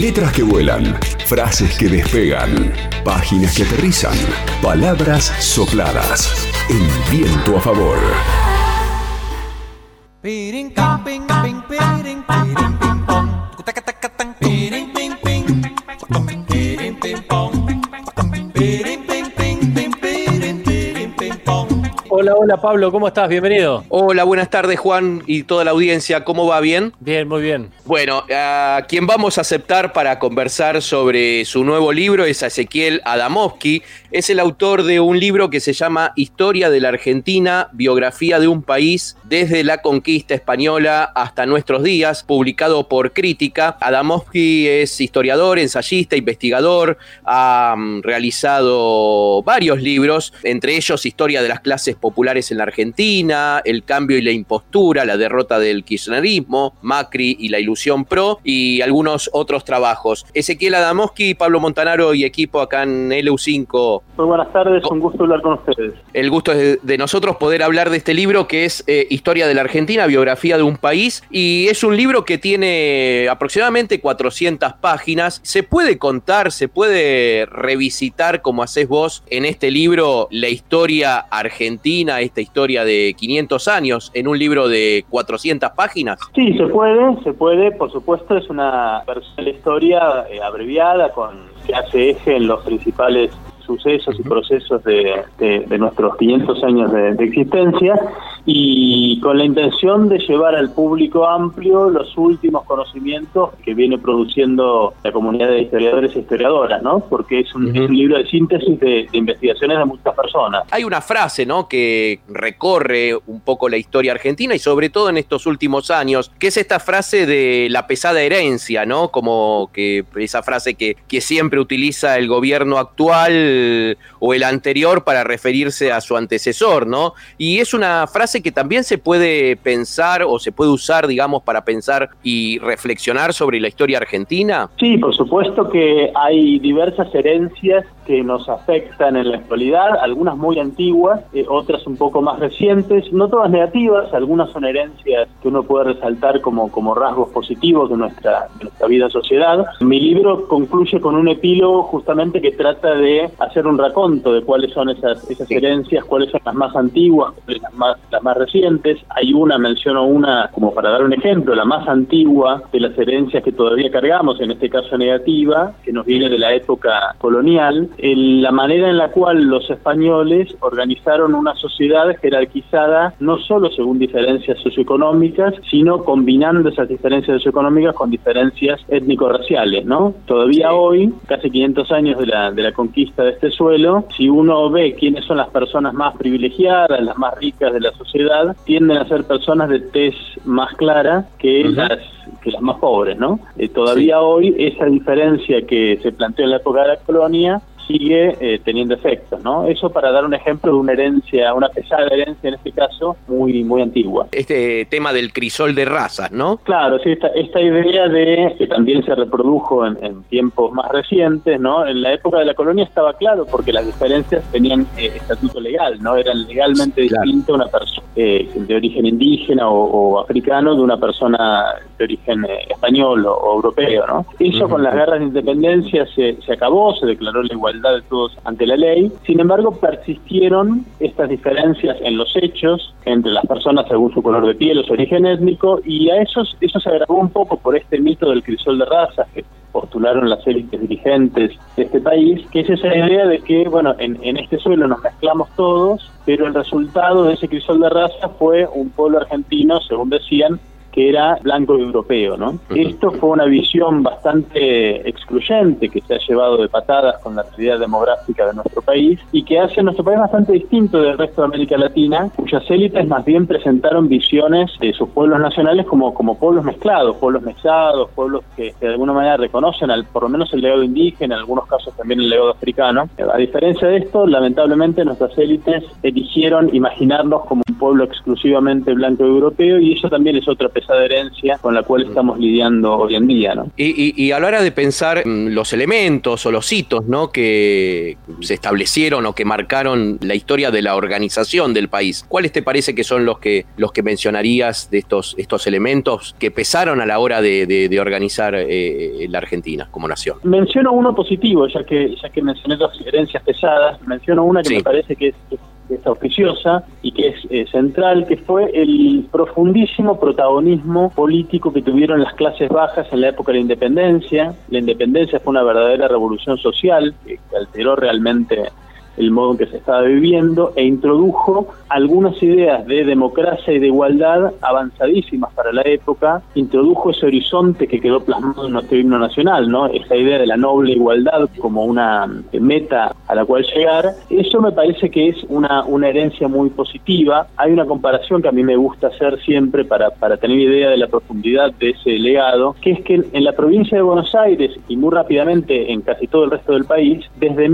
Letras que vuelan, frases que despegan, páginas que aterrizan, palabras sopladas. El viento a favor. Hola, hola Pablo, ¿cómo estás? Bienvenido. Hola, buenas tardes Juan y toda la audiencia, ¿cómo va? ¿Bien? Bien, muy bien. Bueno, a quien vamos a aceptar para conversar sobre su nuevo libro es a Ezequiel Adamovsky. Es el autor de un libro que se llama Historia de la Argentina, biografía de un país desde la conquista española hasta nuestros días, publicado por Crítica. Adamovsky es historiador, ensayista, investigador, ha mm, realizado varios libros, entre ellos Historia de las clases populares en la Argentina, El cambio y la impostura, la derrota del kirchnerismo, Macri y la ilusión pro y algunos otros trabajos. Ezequiel Adamovsky, Pablo Montanaro y equipo acá en LU5. Muy buenas tardes, un gusto hablar con ustedes. El gusto es de nosotros poder hablar de este libro que es eh, Historia de la Argentina, biografía de un país y es un libro que tiene aproximadamente 400 páginas. Se puede contar, se puede revisitar como haces vos en este libro la historia argentina esta historia de 500 años, en un libro de 400 páginas? Sí, se puede, se puede, por supuesto, es una versión de la historia eh, abreviada con que hace eje en los principales sucesos y procesos de, nuestros 500 años de, existencia y con la intención de llevar al público amplio los últimos conocimientos que viene produciendo la comunidad de historiadores e historiadoras, ¿no? Porque es un, libro de síntesis de, investigaciones de muchas personas. Hay una frase, ¿no? Que recorre un poco la historia argentina y sobre todo en estos últimos años, que es esta frase de la pesada herencia, ¿no? Como que esa frase que, que siempre utiliza el gobierno actual o el anterior para referirse a su antecesor, ¿no? Y es una frase que también se puede pensar o se puede usar, digamos, para pensar y reflexionar sobre la historia argentina. Sí, por supuesto que hay diversas herencias que nos afectan en la actualidad, algunas muy antiguas, eh, otras un poco más recientes, no todas negativas, algunas son herencias que uno puede resaltar como, como rasgos positivos de nuestra, de nuestra vida sociedad. Mi libro concluye con un epílogo justamente que trata de hacer un raconto de cuáles son esas, esas herencias, cuáles son las más antiguas, las más, las más recientes. Hay una, menciono una como para dar un ejemplo, la más antigua de las herencias que todavía cargamos, en este caso negativa, que nos viene de la época colonial, la manera en la cual los españoles organizaron una sociedad jerarquizada no solo según diferencias socioeconómicas, sino combinando esas diferencias socioeconómicas con diferencias étnico-raciales, ¿no? Todavía hoy, casi 500 años de la, de la conquista de este suelo, si uno ve quiénes son las personas más privilegiadas, las más ricas de la sociedad, tienden a ser personas de tez más clara que las que las más pobres, ¿no? Eh, todavía hoy esa diferencia que se planteó en la época de la colonia sigue eh, teniendo efectos, ¿no? Eso para dar un ejemplo de una herencia, una pesada herencia en este caso, muy muy antigua. Este tema del crisol de razas, ¿no? Claro, sí, esta, esta idea de que también se reprodujo en, tiempos más recientes, ¿no? En la época de la colonia estaba claro porque las diferencias tenían eh, estatuto legal, ¿no? Eran legalmente distinto una persona eh, de origen indígena o, africano de una persona de origen español o, europeo, ¿no? Eso con las guerras de independencia se, se acabó, se declaró la igualdad de todos ante la ley. Sin embargo, persistieron estas diferencias en los hechos entre las personas según su color de piel o su origen étnico y a eso, eso se agravó un poco por este mito del crisol de razas que postularon las élites dirigentes de este país, que es esa idea de que, bueno, en, en este suelo nos mezclamos todos, pero el resultado de ese crisol de razas fue un pueblo argentino, según decían, que era blanco y europeo, ¿no? Esto fue una visión bastante excluyente que se ha llevado de patadas con la realidad demográfica de nuestro país y que hace a nuestro país bastante distinto del resto de América Latina, cuyas élites más bien presentaron visiones de sus pueblos nacionales como, como pueblos mezclados, pueblos mezclados, pueblos que, de alguna manera reconocen al, por lo menos el legado indígena, en algunos casos también el legado africano. A diferencia de esto, lamentablemente nuestras élites eligieron imaginarnos como pueblo exclusivamente blanco europeo y eso también es otra pesada herencia con la cual estamos lidiando hoy en día. ¿no? Y, y, a la hora de pensar mm, los elementos o los hitos ¿no? que se establecieron o que marcaron la historia de la organización del país, ¿cuáles te parece que son los que, los que mencionarías de estos, estos elementos que pesaron a la hora de, organizar eh, la Argentina como nación? Menciono uno positivo, ya que, ya que mencioné las herencias pesadas, menciono una que me parece que es es auspiciosa y que es eh, central, que fue el profundísimo protagonismo político que tuvieron las clases bajas en la época de la independencia. La independencia fue una verdadera revolución social que alteró realmente el modo en que se estaba viviendo e introdujo algunas ideas de democracia y de igualdad avanzadísimas para la época, introdujo ese horizonte que quedó plasmado en nuestro himno nacional, ¿no? Esa idea de la noble igualdad como una meta a la cual llegar. Eso me parece que es una, una herencia muy positiva. Hay una comparación que a mí me gusta hacer siempre para, para tener idea de la profundidad de ese legado, que es que en la provincia de Buenos Aires y muy rápidamente en casi todo el resto del país, desde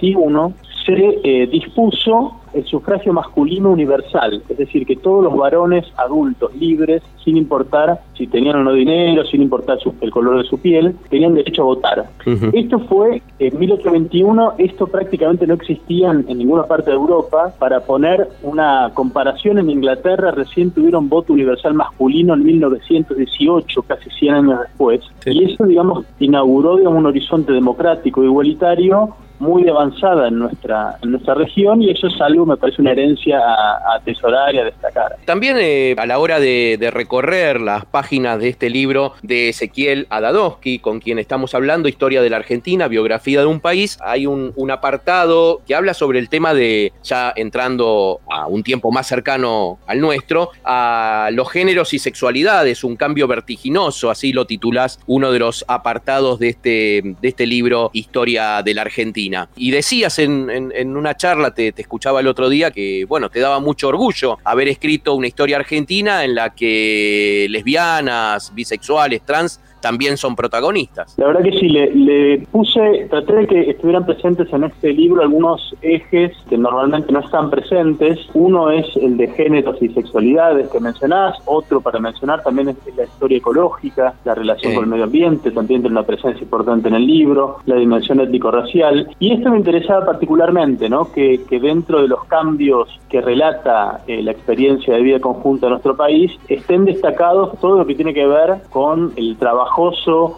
1821 se eh, dispuso el sufragio masculino universal, es decir, que todos los varones adultos libres, sin importar si tenían o no dinero, sin importar el color de su piel, tenían derecho a votar. Esto fue en 1821, esto prácticamente no existía en, ninguna parte de Europa. Para poner una comparación, en Inglaterra recién tuvieron voto universal masculino en 1918, casi 100 años después. Y eso, digamos, inauguró digamos, un horizonte democrático, igualitario, muy avanzada en nuestra en nuestra región y eso es algo me parece una herencia a, atesorar y a destacar. También eh, a la hora de, recorrer las páginas de este libro de Ezequiel Adadowski, con quien estamos hablando, Historia de la Argentina, Biografía de un País, hay un, apartado que habla sobre el tema de, ya entrando a un tiempo más cercano al nuestro, a los géneros y sexualidades, un cambio vertiginoso, así lo titulas uno de los apartados de este, de este libro, Historia de la Argentina. Y decías en, una charla, te, te, escuchaba el otro día, que bueno, te daba mucho orgullo haber escrito una historia argentina en la que lesbianas, bisexuales, trans también son protagonistas. La verdad que sí, le, puse, traté de que estuvieran presentes en este libro algunos ejes que normalmente no están presentes. Uno es el de géneros y sexualidades que mencionás, otro para mencionar también es la historia ecológica, la relación con el medio ambiente, también tiene una presencia importante en el libro, la dimensión étnico-racial. Y esto me interesaba particularmente, ¿no? que, que dentro de los cambios que relata eh, la experiencia de vida conjunta de nuestro país, estén destacados todo lo que tiene que ver con el trabajo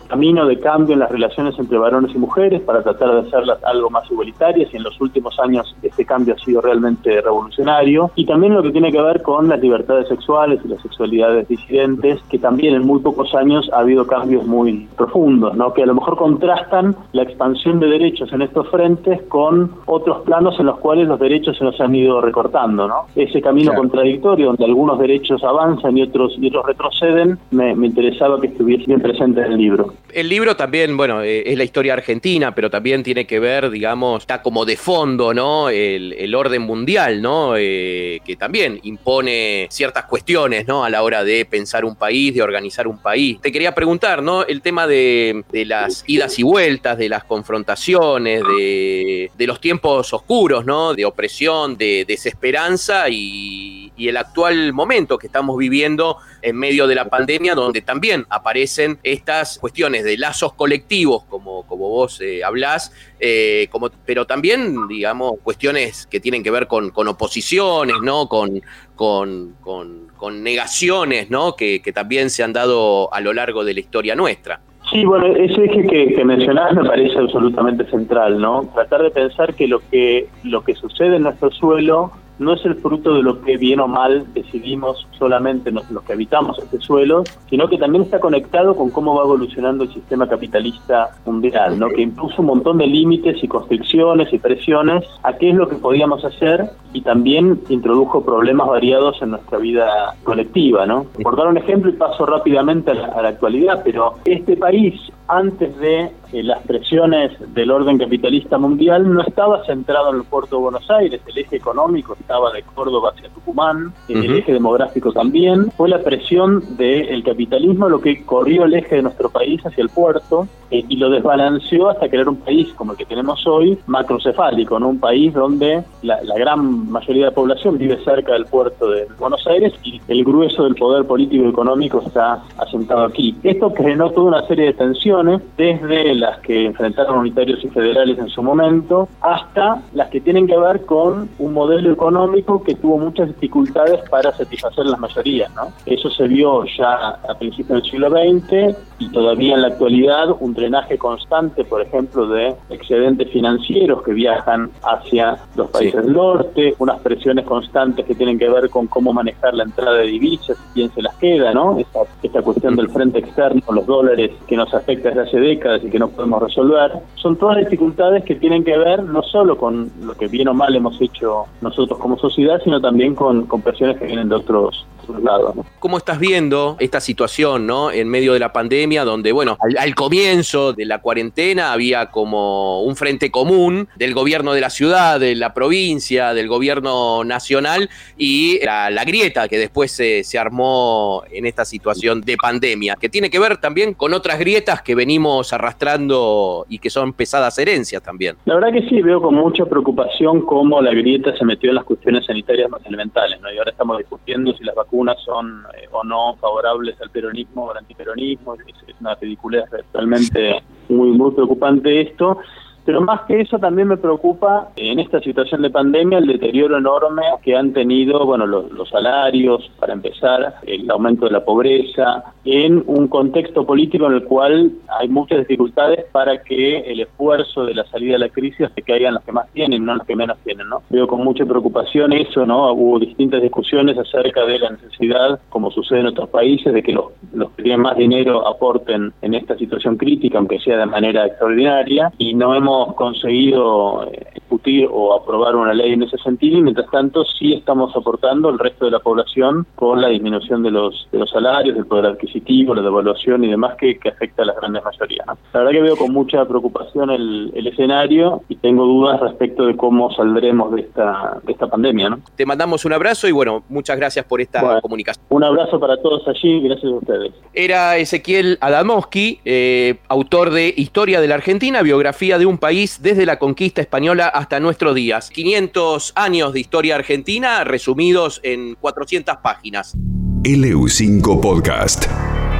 camino de cambio en las relaciones entre varones y mujeres para tratar de hacerlas algo más igualitarias y en los últimos años este cambio ha sido realmente revolucionario y también lo que tiene que ver con las libertades sexuales y las sexualidades disidentes que también en muy pocos años ha habido cambios muy profundos, ¿no? que a lo mejor contrastan la expansión de derechos en estos frentes con otros planos en los cuales los derechos se nos han ido recortando, ¿no? Ese camino contradictorio donde algunos derechos avanzan y otros y otros retroceden, me, me interesaba que estuviese bien presente el libro. El libro también, bueno, eh, es la historia argentina, pero también tiene que ver, digamos, está como de fondo, ¿no? El, orden mundial, ¿no? Eh, que también impone ciertas cuestiones, ¿no? A la hora de pensar un país, de organizar un país. Te quería preguntar, ¿no? El tema de, las idas y vueltas, de las confrontaciones, de, de los tiempos oscuros, ¿no? De opresión, de desesperanza y y el actual momento que estamos viviendo en medio de la pandemia, donde también aparecen estas cuestiones de lazos colectivos, como, como vos eh, hablás, eh, como, pero también, digamos, cuestiones que tienen que ver con, con oposiciones, ¿no? Con, con, con, negaciones, ¿no? Que, que también se han dado a lo largo de la historia nuestra. Sí, bueno, ese eje que, que, mencionás me parece absolutamente central, ¿no? Tratar de pensar que lo que lo que sucede en nuestro suelo no es el fruto de lo que bien o mal decidimos solamente los, que habitamos este suelo, sino que también está conectado con cómo va evolucionando el sistema capitalista mundial, ¿no? que impuso un montón de límites y constricciones y presiones a qué es lo que podíamos hacer y también introdujo problemas variados en nuestra vida colectiva. ¿no? Por dar un ejemplo y paso rápidamente a la, actualidad, pero este país antes de eh, las presiones del orden capitalista mundial no estaba centrado en el puerto de Buenos Aires, el eje económico estaba de Córdoba hacia Tucumán, el eje demográfico también, fue la presión del capitalismo lo que corrió el eje de nuestro país hacia el puerto eh, y lo desbalanceó hasta crear un país como el que tenemos hoy, macrocefálico, ¿no? un país donde la, gran mayoría de la población vive cerca del puerto de Buenos Aires y el grueso del poder político y económico está asentado aquí. Esto generó toda una serie de tensiones, desde las que enfrentaron unitarios y federales en su momento, hasta las que tienen que ver con un modelo económico que tuvo muchas dificultades para satisfacer las mayorías. ¿no? Eso se vio ya a principios del siglo XX y todavía en la actualidad un drenaje constante, por ejemplo, de excedentes financieros que viajan hacia los países del norte, unas presiones constantes que tienen que ver con cómo manejar la entrada de divisas y quién se las queda, ¿no? Esta, esta cuestión del frente externo, los dólares que nos afecta desde hace décadas y que no podemos resolver, son todas dificultades que tienen que ver no solo con lo que bien o mal hemos hecho nosotros como sociedad, sino también con, con presiones que vienen de otros, lados. ¿Cómo estás viendo esta situación, ¿no? En medio de la pandemia, donde, bueno, al, al, comienzo de la cuarentena había como un frente común del gobierno de la ciudad, de la provincia, del gobierno nacional y la, grieta que después se, se, armó en esta situación de pandemia, que tiene que ver también con otras grietas que venimos arrastrando y que son pesadas herencias también. La verdad que sí, veo con mucha preocupación cómo la grieta se metió en las cuestiones sanitarias más elementales, ¿no? Y ahora estamos discutiendo si las vacunas son eh, o no favorables al peronismo o al antiperonismo. Es, es una ridiculez realmente muy, muy preocupante esto. Pero más que eso también me preocupa en esta situación de pandemia el deterioro enorme que han tenido, bueno, los, salarios, para empezar, el aumento de la pobreza, en un contexto político en el cual hay muchas dificultades para que el esfuerzo de la salida de la crisis se caigan los que más tienen, no los que menos tienen, ¿no? Veo con mucha preocupación eso, ¿no? Hubo distintas discusiones acerca de la necesidad, como sucede en otros países, de que los, los que tienen más dinero aporten en esta situación crítica, aunque sea de manera extraordinaria, y no hemos conseguido discutir o aprobar una ley en ese sentido y mientras tanto sí estamos soportando el resto de la población con la disminución de los de los salarios, del poder adquisitivo, la devaluación y demás que, que afecta a las grandes mayorías. ¿no? La verdad que veo con mucha preocupación el, el, escenario y tengo dudas respecto de cómo saldremos de esta de esta pandemia. ¿no? Te mandamos un abrazo y bueno, muchas gracias por esta bueno, comunicación. Un abrazo para todos allí, gracias a ustedes. Era Ezequiel Adamowski, eh, autor de Historia de la Argentina, biografía de un país desde la conquista española hasta nuestros días. 500 años de historia argentina resumidos en 400 páginas. LU5 Podcast.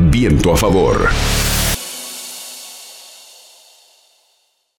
Viento a favor.